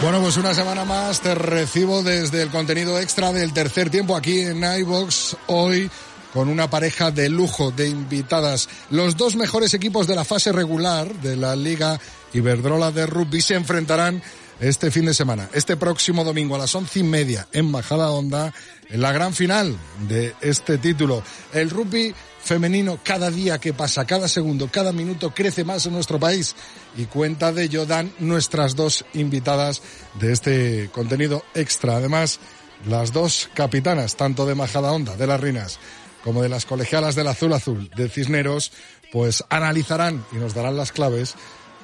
Bueno, pues una semana más te recibo desde el contenido extra del tercer tiempo aquí en iBox hoy con una pareja de lujo de invitadas. Los dos mejores equipos de la fase regular de la Liga Iberdrola de Rugby se enfrentarán este fin de semana, este próximo domingo a las once y media en Majada Honda, en la gran final de este título. El rugby femenino cada día que pasa, cada segundo, cada minuto crece más en nuestro país y cuenta de ello dan nuestras dos invitadas de este contenido extra. Además, las dos capitanas, tanto de Majada Honda, de las Rinas, como de las colegialas del Azul Azul, de Cisneros, pues analizarán y nos darán las claves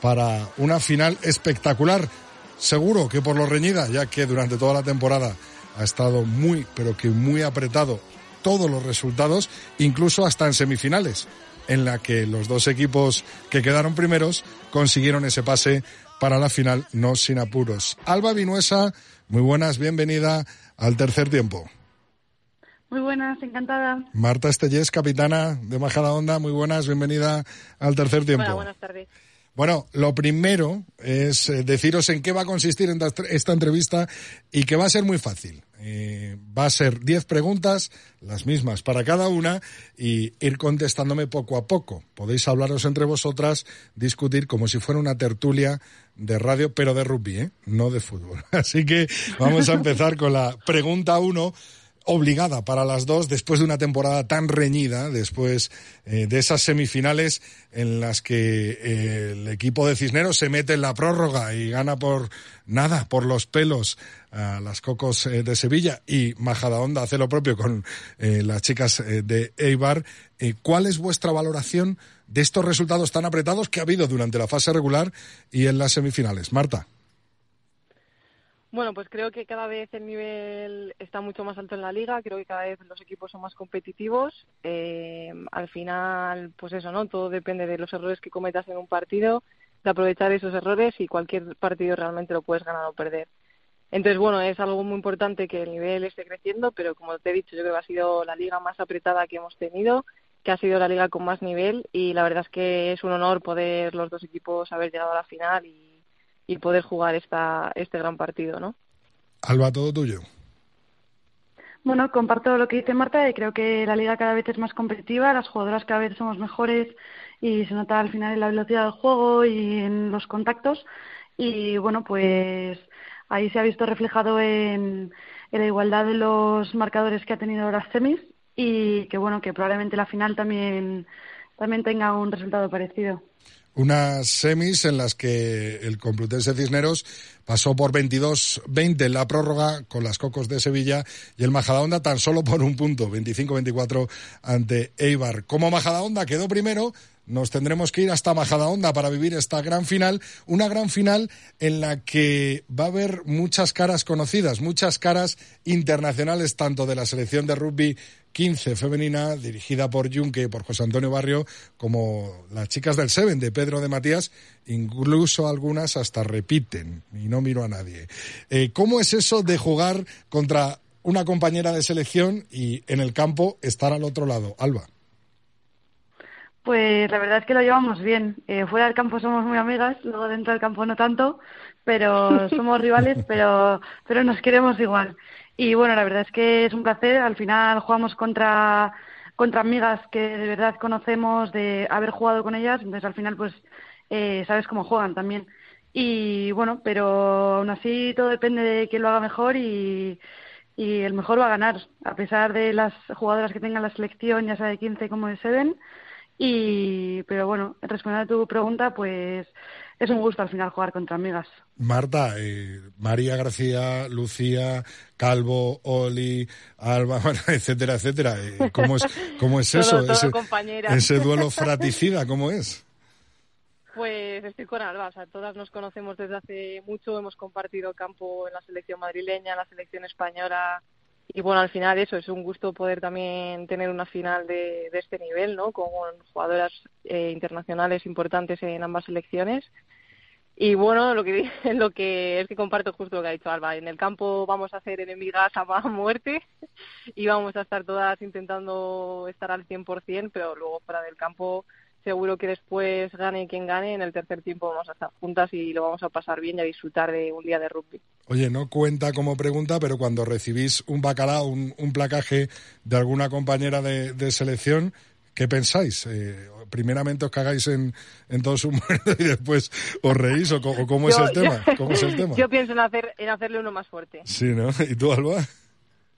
para una final espectacular seguro que por lo reñida, ya que durante toda la temporada ha estado muy, pero que muy apretado todos los resultados, incluso hasta en semifinales, en la que los dos equipos que quedaron primeros consiguieron ese pase para la final, no sin apuros. Alba Vinuesa, muy buenas, bienvenida al tercer tiempo. Muy buenas, encantada. Marta Estellés, capitana de Majada Onda, muy buenas, bienvenida al tercer tiempo. Hola, buenas tardes. Bueno, lo primero es eh, deciros en qué va a consistir esta entrevista y que va a ser muy fácil. Eh, va a ser diez preguntas, las mismas para cada una, y ir contestándome poco a poco. Podéis hablaros entre vosotras, discutir como si fuera una tertulia de radio, pero de rugby, ¿eh? no de fútbol. Así que vamos a empezar con la pregunta uno obligada para las dos después de una temporada tan reñida, después eh, de esas semifinales en las que eh, el equipo de Cisneros se mete en la prórroga y gana por nada, por los pelos a las Cocos eh, de Sevilla y Majadahonda hace lo propio con las chicas de Eibar. ¿Cuál es vuestra valoración de estos resultados tan apretados que ha habido durante la fase regular y en las semifinales? Marta. Bueno, pues creo que cada vez el nivel está mucho más alto en la liga, creo que cada vez los equipos son más competitivos. Eh, al final, pues eso, ¿no? Todo depende de los errores que cometas en un partido, de aprovechar esos errores y cualquier partido realmente lo puedes ganar o perder. Entonces, bueno, es algo muy importante que el nivel esté creciendo, pero como te he dicho, yo creo que ha sido la liga más apretada que hemos tenido, que ha sido la liga con más nivel y la verdad es que es un honor poder los dos equipos haber llegado a la final y y poder jugar esta, este gran partido, ¿no? Alba, todo tuyo. Bueno, comparto lo que dice Marta y creo que la liga cada vez es más competitiva, las jugadoras cada vez somos mejores y se nota al final en la velocidad del juego y en los contactos y bueno, pues ahí se ha visto reflejado en, en la igualdad de los marcadores que ha tenido las semis y que bueno, que probablemente la final también, también tenga un resultado parecido unas semis en las que el Complutense Cisneros pasó por 22-20 en la prórroga con las Cocos de Sevilla y el Majadahonda tan solo por un punto, 25-24 ante Eibar. Como Majadahonda quedó primero, nos tendremos que ir hasta Majadahonda para vivir esta gran final, una gran final en la que va a haber muchas caras conocidas, muchas caras internacionales, tanto de la selección de rugby 15 femenina, dirigida por Junque, por José Antonio Barrio, como las chicas del Seven de Pedro de Matías, incluso algunas hasta repiten, y no miro a nadie. Eh, ¿Cómo es eso de jugar contra una compañera de selección y en el campo estar al otro lado? Alba. Pues la verdad es que lo llevamos bien. Eh, fuera del campo somos muy amigas, luego dentro del campo no tanto, pero somos rivales, pero, pero nos queremos igual. Y bueno, la verdad es que es un placer. Al final jugamos contra, contra amigas que de verdad conocemos de haber jugado con ellas, entonces al final pues eh, sabes cómo juegan también. Y bueno, pero aún así todo depende de quién lo haga mejor y, y el mejor va a ganar, a pesar de las jugadoras que tengan la selección, ya sea de 15 como de 7. Y, pero bueno, respondiendo a tu pregunta, pues es un gusto al final jugar contra amigas. Marta, eh, María García, Lucía, Calvo, Oli, Alba, etcétera, etcétera. Eh, ¿Cómo es, cómo es eso? ese, ese duelo fraticida, ¿cómo es? Pues estoy con Alba, o sea, todas nos conocemos desde hace mucho, hemos compartido campo en la selección madrileña, en la selección española, y bueno, al final eso, es un gusto poder también tener una final de, este nivel, ¿no? Con jugadoras eh, internacionales importantes en ambas selecciones. Y bueno, lo que, lo que es que comparto justo lo que ha dicho Alba. En el campo vamos a hacer enemigas a muerte y vamos a estar todas intentando estar al 100%, pero luego fuera del campo seguro que después gane quien gane, en el tercer tiempo vamos a estar juntas y lo vamos a pasar bien y a disfrutar de un día de rugby. Oye, no cuenta como pregunta, pero cuando recibís un bacalao, un, placaje de alguna compañera de, selección, ¿qué pensáis? Eh, primeramente os cagáis en, en todo su muerto y después os reís o, cómo, es el tema? ¿Cómo es el tema? Yo pienso en, hacer, en hacerle uno más fuerte. Sí, ¿no? ¿Y tú, Alba?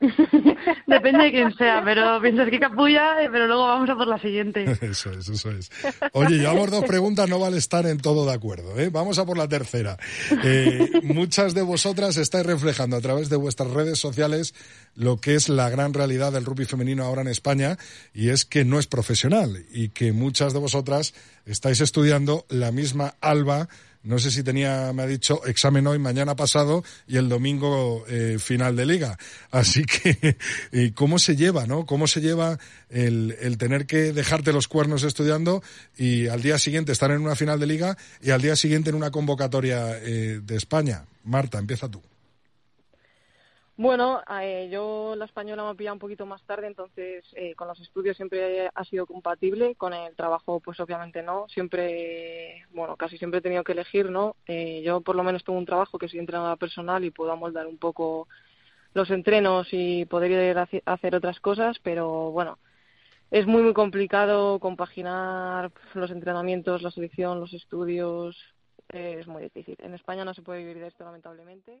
Depende de quién sea, pero piensas que capulla, eh, pero luego vamos a por la siguiente. Eso es, eso es. Oye, llevamos dos preguntas, no vale estar en todo de acuerdo. ¿eh? Vamos a por la tercera. Eh, muchas de vosotras estáis reflejando a través de vuestras redes sociales lo que es la gran realidad del rugby femenino ahora en España y es que no es profesional y que muchas de vosotras estáis estudiando la misma ALBA no sé si tenía, me ha dicho, examen hoy, mañana pasado y el domingo eh, final de liga. Así que, ¿cómo se lleva, no? ¿Cómo se lleva el, el, tener que dejarte los cuernos estudiando y al día siguiente estar en una final de liga y al día siguiente en una convocatoria eh, de España? Marta, empieza tú. Bueno, eh, yo la española me pillado un poquito más tarde, entonces eh, con los estudios siempre ha sido compatible, con el trabajo pues obviamente no, siempre, bueno, casi siempre he tenido que elegir, ¿no? Eh, yo por lo menos tengo un trabajo que soy entrenadora personal y puedo amoldar un poco los entrenos y poder ir a hacer otras cosas, pero bueno, es muy muy complicado compaginar los entrenamientos, la selección, los estudios, es muy difícil. En España no se puede vivir de esto lamentablemente.